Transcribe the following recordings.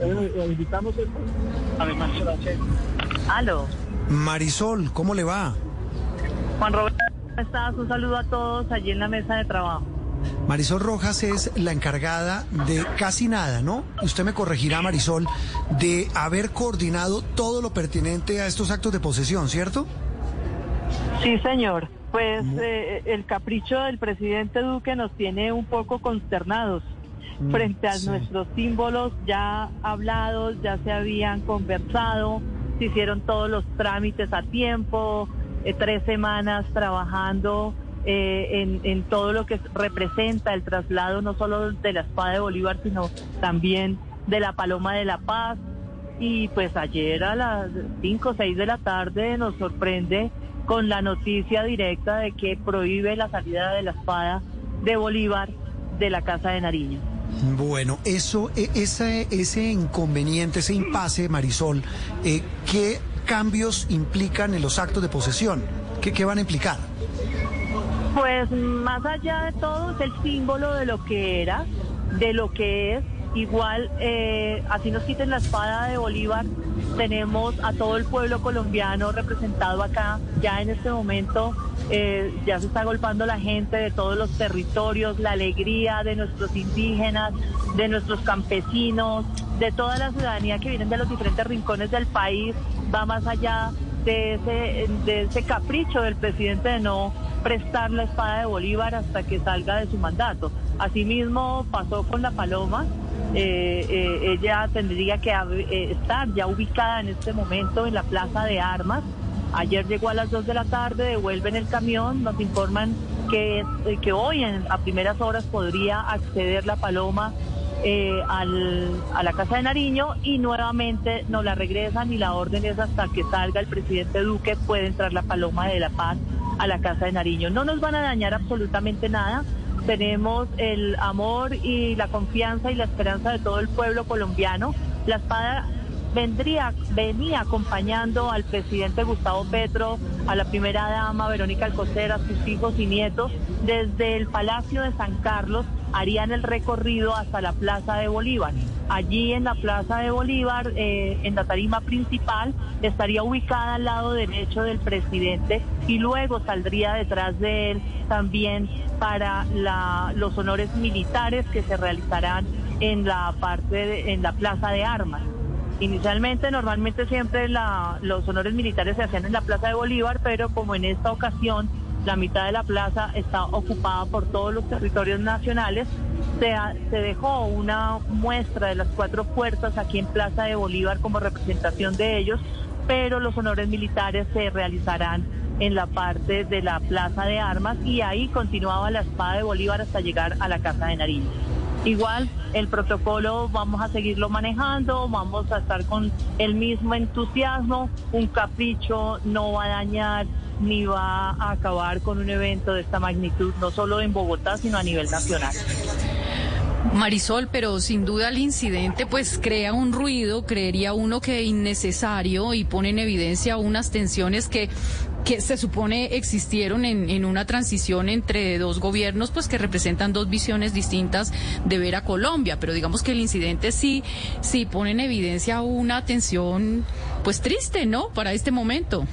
eh, invitamos además Aló. Marisol, ¿cómo le va? Juan Roberto, ¿cómo estás? Un saludo a todos allí en la mesa de trabajo. Marisol Rojas es la encargada de casi nada, ¿no? Usted me corregirá, Marisol, de haber coordinado todo lo pertinente a estos actos de posesión, ¿cierto? Sí, señor. Pues eh, el capricho del presidente Duque nos tiene un poco consternados frente a sí. nuestros símbolos ya hablados, ya se habían conversado, se hicieron todos los trámites a tiempo, eh, tres semanas trabajando eh, en, en todo lo que representa el traslado no solo de la espada de Bolívar, sino también de la Paloma de la Paz. Y pues ayer a las 5 o 6 de la tarde nos sorprende con la noticia directa de que prohíbe la salida de la espada de Bolívar de la Casa de Nariño. Bueno, eso, e- ese, ese inconveniente, ese impasse, Marisol, eh, ¿qué cambios implican en los actos de posesión? ¿Qué, qué van a implicar? Pues más allá de todo es el símbolo de lo que era, de lo que es. Igual, eh, así nos quiten la espada de Bolívar, tenemos a todo el pueblo colombiano representado acá. Ya en este momento eh, ya se está golpando la gente de todos los territorios, la alegría de nuestros indígenas, de nuestros campesinos, de toda la ciudadanía que vienen de los diferentes rincones del país, va más allá de ese, de ese capricho del presidente de no prestar la espada de Bolívar hasta que salga de su mandato. Asimismo pasó con la Paloma. eh, eh, ella tendría que eh, estar ya ubicada en este momento en la Plaza de Armas. Ayer llegó a las 2 de la tarde, devuelven el camión, nos informan que, eh, que hoy en- a primeras horas podría acceder la Paloma eh, al- a la Casa de Nariño y nuevamente nos la regresan y la orden es hasta que salga el presidente Duque puede entrar la Paloma de la Paz a la Casa de Nariño. No nos van a dañar absolutamente nada. Tenemos el amor y la confianza y la esperanza de todo el pueblo colombiano. La espada vendría, venía acompañando al presidente Gustavo Petro, a la primera dama Verónica Alcocer, a sus hijos y nietos, desde el Palacio de San Carlos harían el recorrido hasta la Plaza de Bolívar. Allí en la Plaza de Bolívar, eh, en la tarima principal, estaría ubicada al lado derecho del presidente y luego saldría detrás de él también para los honores militares que se realizarán en la parte de- en la Plaza de Armas. Inicialmente, normalmente siempre la- los honores militares se hacían en la Plaza de Bolívar, pero como en esta ocasión la mitad de la plaza está ocupada por todos los territorios nacionales, se, se dejó una muestra de las cuatro puertas aquí en Plaza de Bolívar como representación de ellos, pero los honores militares se realizarán en la parte de la Plaza de Armas y ahí continuaba la espada de Bolívar hasta llegar a la Casa de Nariño. Igual el protocolo vamos a seguirlo manejando, vamos a estar con el mismo entusiasmo, un capricho no va a dañar ni va a acabar con un evento de esta magnitud, no solo en Bogotá, sino a nivel nacional. Marisol, pero sin duda el incidente pues crea un ruido, creería uno que innecesario y pone en evidencia unas tensiones que, que se supone existieron en, en una transición entre dos gobiernos pues que representan dos visiones distintas de ver a Colombia, pero digamos que el incidente sí, sí pone en evidencia una tensión pues triste, ¿no? Para este momento.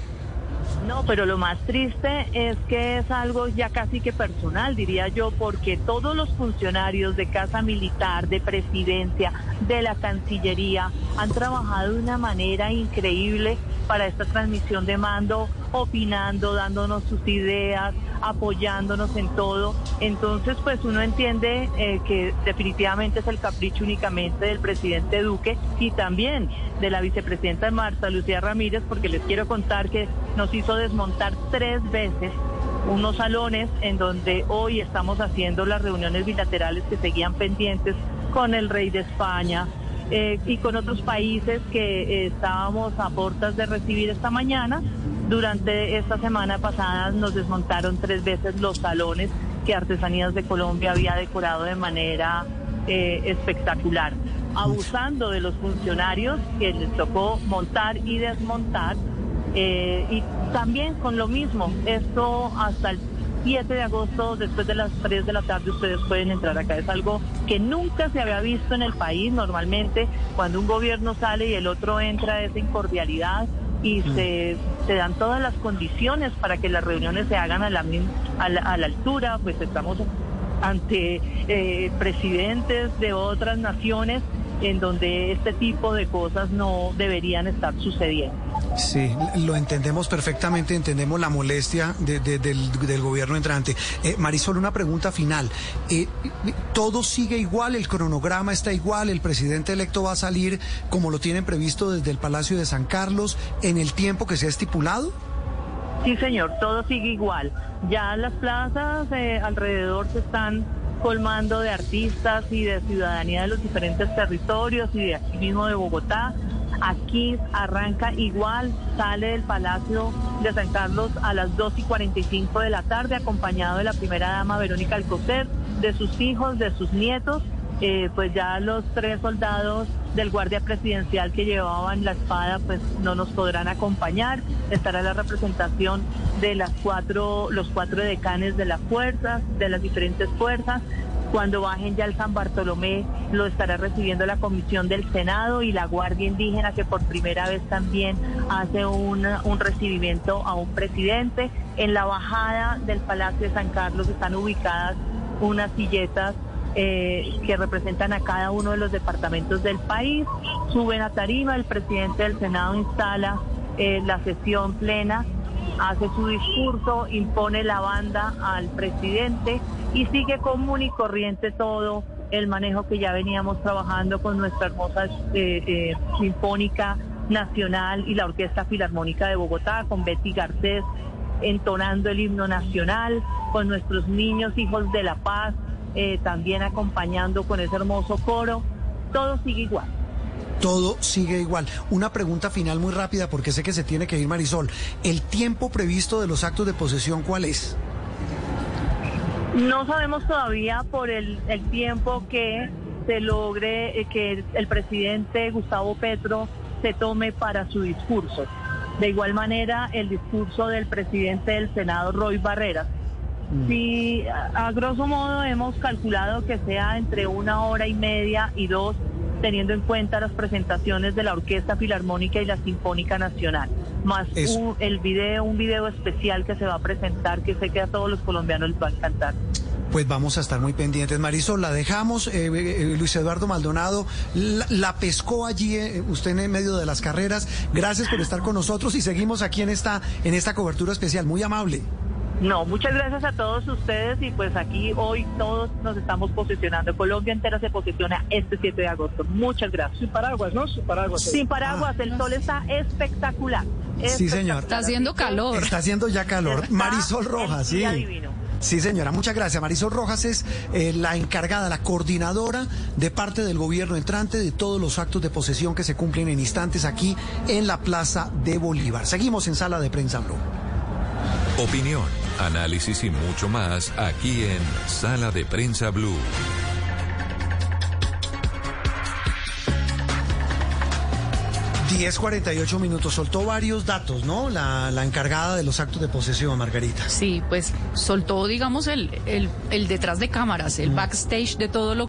No, pero lo más triste es que es algo ya casi que personal, diría yo, porque todos los funcionarios de Casa Militar, de Presidencia, de la Cancillería, han trabajado de una manera increíble para esta transmisión de mando, opinando, dándonos sus ideas, apoyándonos en todo. Entonces, pues uno entiende eh, que definitivamente es el capricho únicamente del presidente Duque y también de la vicepresidenta Marta Lucía Ramírez, porque les quiero contar que nos hizo desmontar tres veces unos salones en donde hoy estamos haciendo las reuniones bilaterales que seguían pendientes con el rey de España eh, y con otros países que eh, estábamos a puertas de recibir esta mañana. Durante esta semana pasada nos desmontaron tres veces los salones que Artesanías de Colombia había decorado de manera eh, espectacular, abusando de los funcionarios que les tocó montar y desmontar. eh, y también con lo mismo, esto hasta el 7 de agosto, después de las 3 de la tarde, ustedes pueden entrar acá. Es algo que nunca se había visto en el país. Normalmente, cuando un gobierno sale y el otro entra, esa incordialidad y se, se, dan todas las condiciones para que las reuniones se hagan a la, a la, a la altura, pues estamos ante eh, presidentes de otras naciones en donde este tipo de cosas no deberían estar sucediendo. Sí, lo entendemos perfectamente, entendemos la molestia de, de, del, del, gobierno entrante. Eh, Marisol, una pregunta final. Eh, ¿Todo sigue igual? ¿El cronograma está igual? ¿El presidente electo va a salir como lo tienen previsto desde el Palacio de San Carlos en el tiempo que se ha estipulado? Sí, señor, todo sigue igual. Ya las plazas eh, alrededor se están colmando de artistas y de ciudadanía de los diferentes territorios y de aquí mismo de Bogotá. Aquí arranca igual, sale del Palacio de San Carlos a las 2 y 45 de la tarde, acompañado de la primera dama Verónica Alcocer, de sus hijos, de sus nietos. Eh, pues ya los tres soldados del guardia presidencial que llevaban la espada pues no nos podrán acompañar. Estará la representación de las cuatro, los cuatro decanes de las fuerzas, de las diferentes fuerzas. Cuando bajen ya el San Bartolomé lo estará recibiendo la Comisión del Senado y la Guardia Indígena que por primera vez también hace un, recibimiento a un presidente. En la bajada del Palacio de San Carlos están ubicadas unas silletas eh, que representan a cada uno de los departamentos del país. Suben a tarima, el presidente del Senado instala eh, la sesión plena, hace su discurso, impone la banda al presidente y sigue común y corriente todo el manejo que ya veníamos trabajando con nuestra hermosa eh, Sinfónica Nacional y la Orquesta Filarmónica de Bogotá, con Betty Garcés entonando el himno nacional, con nuestros niños hijos de la paz, eh, también acompañando con ese hermoso coro. Todo sigue igual. Todo sigue igual. Una pregunta final muy rápida porque sé que se tiene que ir Marisol. ¿El tiempo previsto de los actos de posesión cuál es? No sabemos todavía por el, el tiempo que se logre eh, que el presidente Gustavo Petro se tome para su discurso. De igual manera, el discurso del presidente del Senado, Roy Barreras. Sí, a, a grosso modo hemos calculado que sea entre una hora y media y dos, teniendo en cuenta las presentaciones de la Orquesta Filarmónica y la Sinfónica Nacional, más un, el video, un video especial que se va a presentar que sé que a todos los colombianos les va a encantar. Pues vamos a estar muy pendientes. Marisol, la dejamos. Eh, eh, Luis Eduardo Maldonado la, la pescó allí eh, usted en medio de las carreras. Gracias por estar con nosotros y seguimos aquí en esta, en esta cobertura especial. Muy amable. No, muchas gracias a todos ustedes y pues aquí hoy todos nos estamos posicionando. Colombia entera se posiciona este 7 de agosto. Muchas gracias. Sin paraguas, ¿no? Sin paraguas. Sin paraguas, ah, el sol está espectacular. espectacular. Sí, señor. Está haciendo calor. Está haciendo ya calor. Está Marisol Rojas, sí. Divino. Sí, señora, muchas gracias. Marisol Rojas es eh, la encargada, la coordinadora de parte del gobierno entrante de todos los actos de posesión que se cumplen en instantes aquí en la Plaza de Bolívar. Seguimos en Sala de Prensa Blue. Opinión, análisis y mucho más aquí en Sala de Prensa Blue. Diez cuarenta y ocho minutos. Soltó varios datos, ¿no? La, la, encargada de los actos de posesión, Margarita. Sí, pues soltó, digamos, el, el, el detrás de cámaras, el backstage de todo lo